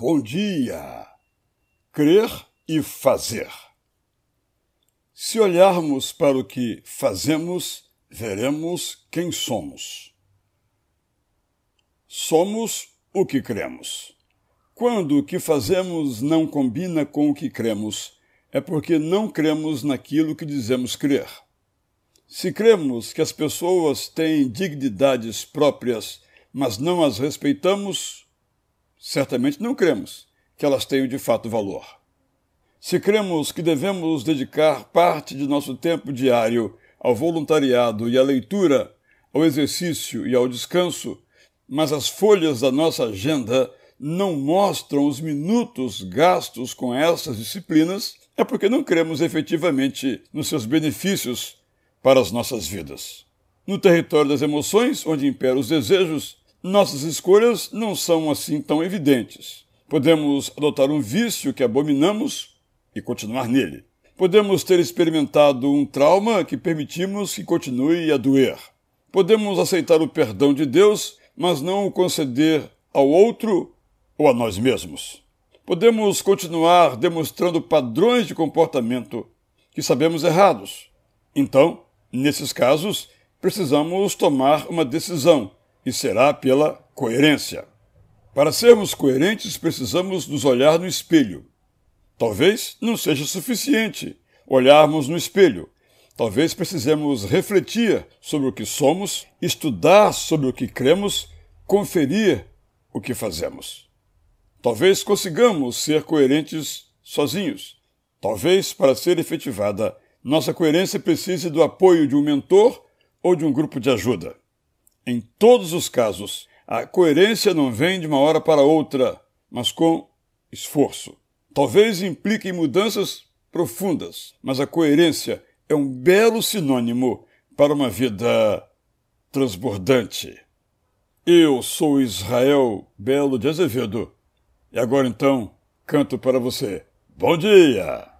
Bom dia! Crer e fazer. Se olharmos para o que fazemos, veremos quem somos. Somos o que cremos. Quando o que fazemos não combina com o que cremos, é porque não cremos naquilo que dizemos crer. Se cremos que as pessoas têm dignidades próprias, mas não as respeitamos, certamente não cremos que elas tenham de fato valor. Se cremos que devemos dedicar parte de nosso tempo diário ao voluntariado e à leitura, ao exercício e ao descanso, mas as folhas da nossa agenda não mostram os minutos gastos com essas disciplinas, é porque não cremos efetivamente nos seus benefícios para as nossas vidas. No território das emoções, onde imperam os desejos, nossas escolhas não são assim tão evidentes. Podemos adotar um vício que abominamos e continuar nele. Podemos ter experimentado um trauma que permitimos que continue a doer. Podemos aceitar o perdão de Deus, mas não o conceder ao outro ou a nós mesmos. Podemos continuar demonstrando padrões de comportamento que sabemos errados. Então, nesses casos, precisamos tomar uma decisão e será pela coerência. Para sermos coerentes, precisamos nos olhar no espelho. Talvez não seja suficiente olharmos no espelho. Talvez precisemos refletir sobre o que somos, estudar sobre o que cremos, conferir o que fazemos. Talvez consigamos ser coerentes sozinhos. Talvez, para ser efetivada, nossa coerência precise do apoio de um mentor ou de um grupo de ajuda. Em todos os casos, a coerência não vem de uma hora para outra, mas com esforço. Talvez implique mudanças profundas, mas a coerência é um belo sinônimo para uma vida transbordante. Eu sou Israel Belo de Azevedo e agora então canto para você. Bom dia!